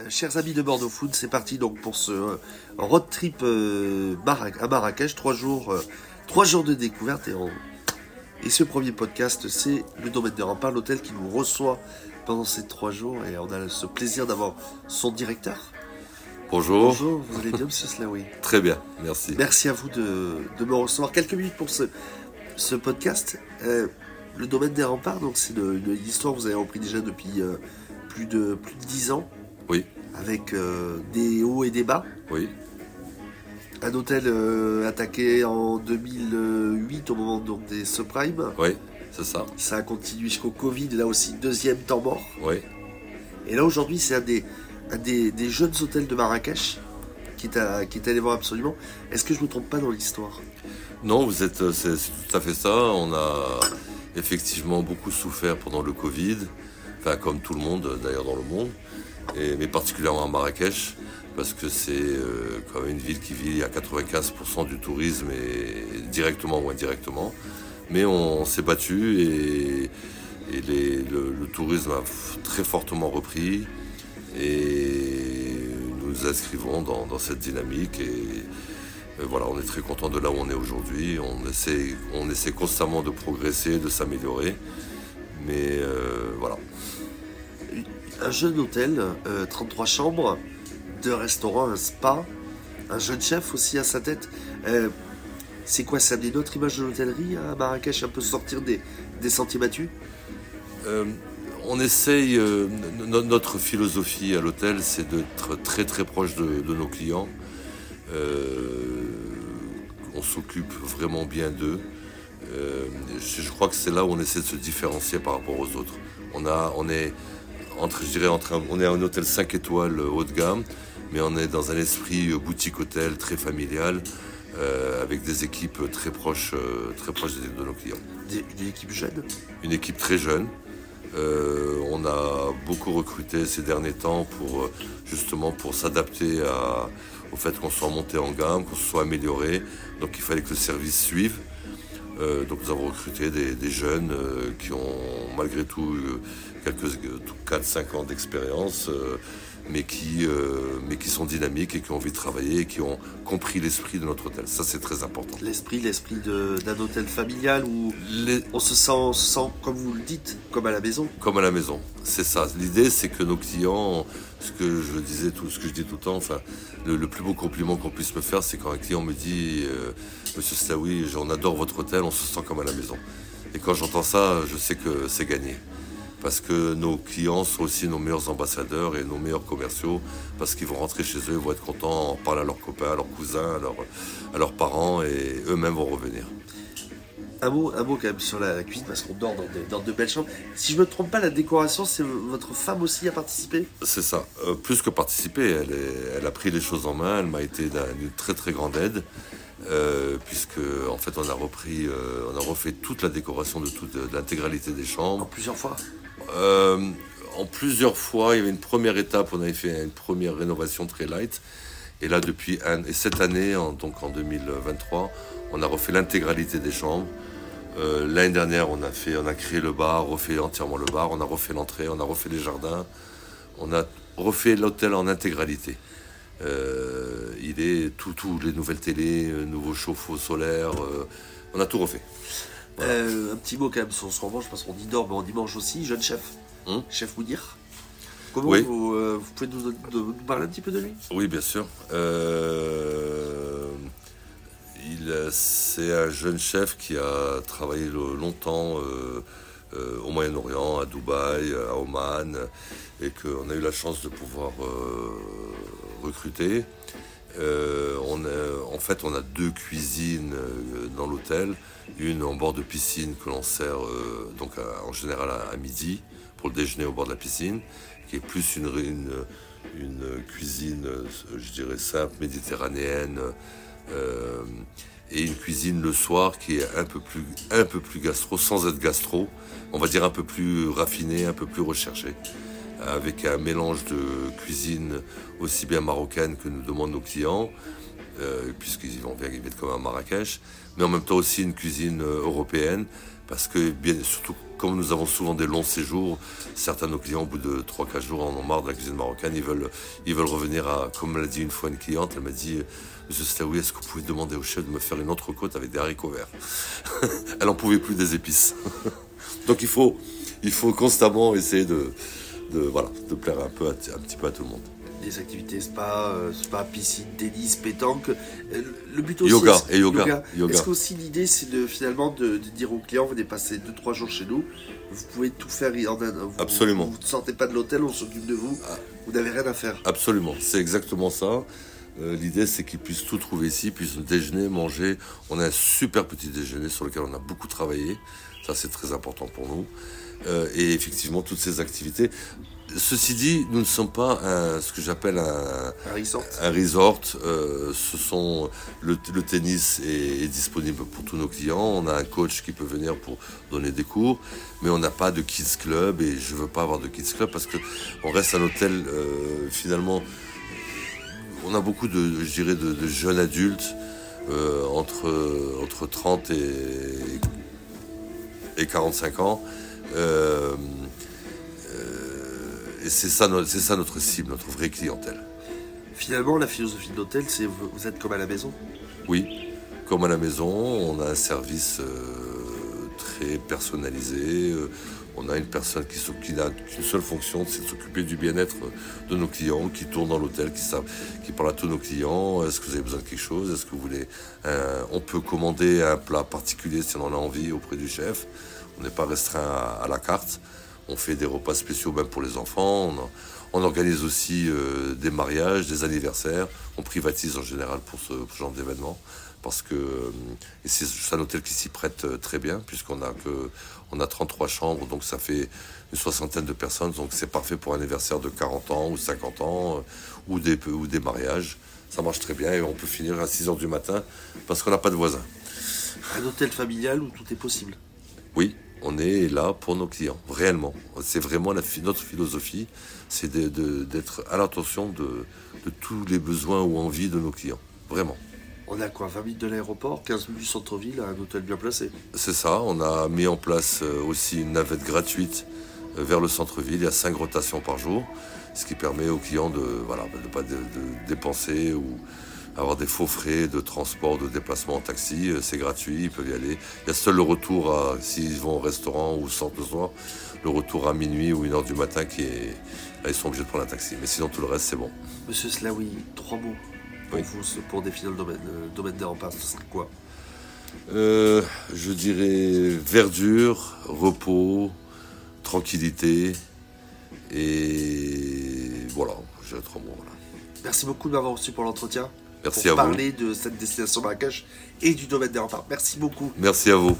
Euh, chers amis de Bordeaux Food, c'est parti donc pour ce euh, road trip euh, à Marrakech, trois jours, trois jours de découverte et, et ce premier podcast, c'est le domaine de Rempart, l'hôtel qui nous reçoit pendant ces trois jours et on a ce plaisir d'avoir son directeur. Bonjour. Bonjour, vous allez bien, Monsieur Slaoui? Très bien, merci. Merci à vous de, me recevoir. Quelques minutes pour ce, ce podcast. le domaine des remparts, donc c'est une, histoire que vous avez repris déjà depuis plus de plus de dix ans. Oui. Avec euh, des hauts et des bas. Oui. Un hôtel euh, attaqué en 2008 au moment donc, des subprimes. Oui, c'est ça. Ça a continué jusqu'au Covid, là aussi, deuxième temps mort. Oui. Et là aujourd'hui, c'est un, des, des, jeunes hôtels de Marrakech qui est, qui est allé voir absolument. Est-ce que je ne me trompe pas dans l'histoire? Non, vous êtes, euh, c'est tout à fait ça. On a effectivement beaucoup souffert pendant le Covid, enfin comme tout le monde d'ailleurs dans le monde mais particulièrement à Marrakech, parce que c'est euh, quand même une ville qui vit à 95% du tourisme, et, directement ou indirectement. Mais on, s'est battu et, le, tourisme a très fortement repris. Et nous nous inscrivons dans, cette dynamique. Et, voilà, on est très content de là où on est aujourd'hui. On essaie, on essaie constamment de progresser, de s'améliorer. Mais euh, voilà un jeune hôtel, 33 euh, chambres, deux restaurants, un spa, un jeune chef aussi à sa tête. Euh, c'est quoi ça des autre image de l'hôtellerie à Marrakech, un peu sortir des, sentiers battus? Euh, On essaye, notre philosophie à l'hôtel, c'est d'être très très proche de, nos clients. on s'occupe vraiment bien d'eux. je crois que c'est là où on essaie de se différencier par rapport aux autres. On, a, on est entre, je dirais, entre on est à un hôtel 5 étoiles haut de gamme, mais on est dans un esprit boutique hôtel très familial, euh, avec des équipes très proches, euh, très proches de nos clients. une équipe jeune Une équipe très jeune. Euh, on a beaucoup recruté ces derniers temps pour justement pour s'adapter au fait qu'on soit monté en gamme, qu'on soit amélioré. Donc il fallait que le service suive. donc nous avons recruté des, jeunes qui ont malgré tout quelques 4-5 ans d'expérience, euh, mais, qui, euh, mais qui sont dynamiques et qui ont envie de travailler et qui ont compris l'esprit de notre hôtel. Ça, c'est très important. L'esprit, l'esprit d'un hôtel familial où on, se sent, sent, comme vous le dites, comme à la maison. Comme à la maison, c'est ça. L'idée, c'est que nos clients, ce que je disais tout, ce que je dis tout le temps, enfin, le, plus beau compliment qu'on puisse me faire, c'est quand un client me dit, euh, Monsieur Slaoui, on adore votre hôtel, on se sent comme à la maison. Et quand j'entends ça, je sais que c'est gagné parce que nos clients sont aussi nos meilleurs ambassadeurs et nos meilleurs commerciaux, parce qu'ils vont rentrer chez eux, vont être contents, en parler à leurs copains, à leurs cousins, à leurs, parents, et eux-mêmes vont revenir. Un mot, un mot quand même sur la, cuisine, parce qu'on dort dans de, belles chambres. Si je ne me trompe pas, la décoration, c'est votre femme aussi à participer? C'est ça. Euh, plus que participer, elle, elle, a pris les choses en main, elle m'a été d'une très très grande aide. Euh, puisque en fait on a repris, euh, on a refait toute la décoration de toute l'intégralité des chambres. En plusieurs fois? Euh, en plusieurs fois, il y avait une première étape, on avait fait une première rénovation très light. Et là, depuis cette année, en, donc en 2023, on a refait l'intégralité des chambres. Euh, l'année dernière, on a fait, on a créé le bar, refait entièrement le bar, on a refait l'entrée, on a refait les jardins, on a refait l'hôtel en intégralité. Euh, il est tout, tout, les nouvelles télés, nouveaux chauffe-eau solaires, on a tout refait. Euh, un petit mot quand même sur ce revanche, parce qu'on dit dort, mais on dimanche aussi. Jeune chef, hum chef Moudir. Comment vous, euh, vous, pouvez nous, parler un petit peu de lui? Oui, bien sûr. Euh, c'est un jeune chef qui a travaillé longtemps au Moyen-Orient, à Dubaï, à Oman, et qu'on a eu la chance de pouvoir recruter. On en fait, on a deux cuisines dans l'hôtel. Une en bord de piscine que l'on sert euh, donc en général à, midi pour le déjeuner au bord de la piscine, qui est plus une, cuisine, euh, je dirais simple, méditerranéenne, euh, et une cuisine le soir qui est un peu plus, un peu plus gastro, sans être gastro, on va dire un peu plus raffinée, un peu plus recherchée, avec un mélange de cuisine aussi bien marocaine que nous demandent nos clients, euh, puisqu'ils vont bien vivre comme à Marrakech, mais en même temps aussi une cuisine euh, européenne, parce que bien surtout comme nous avons souvent des longs séjours, certains de nos clients au bout de 3-4 jours en ont marre de la cuisine marocaine, ils veulent, ils veulent revenir à, comme l'a dit une fois une cliente, elle m'a dit Monsieur Slaoui, est-ce que vous pouvez demander au chef de me faire une entrecôte avec des haricots verts? Elle en pouvait plus des épices. Donc il faut, il faut constamment essayer de, de, voilà, de plaire un, peu un petit peu à tout le monde des activités spa, euh, spa, piscine, tennis, pétanque. Euh, le but aussi, yoga et yoga. Est-ce qu'aussi l'idée c'est de finalement de, dire aux clients venez passer 2-3 jours chez nous, vous pouvez tout faire en un. Vous, Absolument. Vous ne sortez pas de l'hôtel, on s'occupe de vous. Ah. Vous n'avez rien à faire. Absolument, c'est exactement ça. Euh, l'idée, c'est qu'ils puissent tout trouver ici, puissent déjeuner, manger. On a un super petit déjeuner sur lequel on a beaucoup travaillé. Ça, c'est très important pour nous. Et effectivement, toutes ces activités. Ceci dit, nous ne sommes pas un, ce que j'appelle un, un resort. Euh, ce sont le, tennis est, disponible pour tous nos clients. On a un coach qui peut venir pour donner des cours, mais on n'a pas de kids club et je veux pas avoir de kids club parce que on reste un hôtel euh, finalement. On a beaucoup de, je dirais, de, jeunes adultes euh, entre entre 30 et, et 45 ans et c'est ça, c'est ça notre cible, notre vraie clientèle. Finalement, la philosophie de l'hôtel, c'est vous, vous êtes comme à la maison? Oui, comme à la maison. On a un service euh, très personnalisé. Euh, on a une personne qui, n'a qu'une seule fonction, c'est de s'occuper du bien-être de nos clients, qui tourne dans l'hôtel, qui, qui parle à tous nos clients. Est-ce que vous avez besoin de quelque chose? Est-ce que vous voulez On peut commander un plat particulier si on en a envie auprès du chef? On n'est pas restreint à la carte. On fait des repas spéciaux même pour les enfants. On, organise aussi euh, des mariages, des anniversaires. On privatise en général pour ce, genre d'événement parce que euh, c'est un hôtel qui s'y prête euh, très bien puisqu'on a que on a 33 chambres donc ça fait une soixantaine de personnes donc c'est parfait pour un anniversaire de 40 ans ou 50 ans ou des ou des mariages ça marche très bien et on peut finir à 6 heures du matin parce qu'on n'a pas de voisins un hôtel familial où tout est possible? Oui on est là pour nos clients, réellement. C'est vraiment notre philosophie, c'est d'être à l'attention de, tous les besoins ou envies de nos clients, vraiment. On a quoi 20 minutes de l'aéroport, 15 minutes du centre-ville, un hôtel bien placé C'est ça, on a mis en place euh, aussi une navette gratuite euh, vers le centre-ville, il y a 5 rotations par jour, ce qui permet aux clients de ne voilà, de pas de, dépenser ou avoir des faux frais de transport, de déplacement en taxi, euh, c'est gratuit, ils peuvent y aller. Il y a seul le retour, s'ils vont au restaurant ou le soir, le retour à minuit ou une heure du matin qui est... Là, ils sont obligés de prendre un taxi. Mais sinon, tout le reste, c'est bon. Monsieur Slaoui, trois mots pour vous, pour définir le domaine, le domaine des remparts, ce serait quoi? Euh, Je dirais verdure, repos, tranquillité et voilà, j'ai trois mots. Merci beaucoup de m'avoir reçu pour l'entretien. Merci pour parler de cette destination Marrakech et du domaine des remparts. Merci beaucoup. Merci à vous.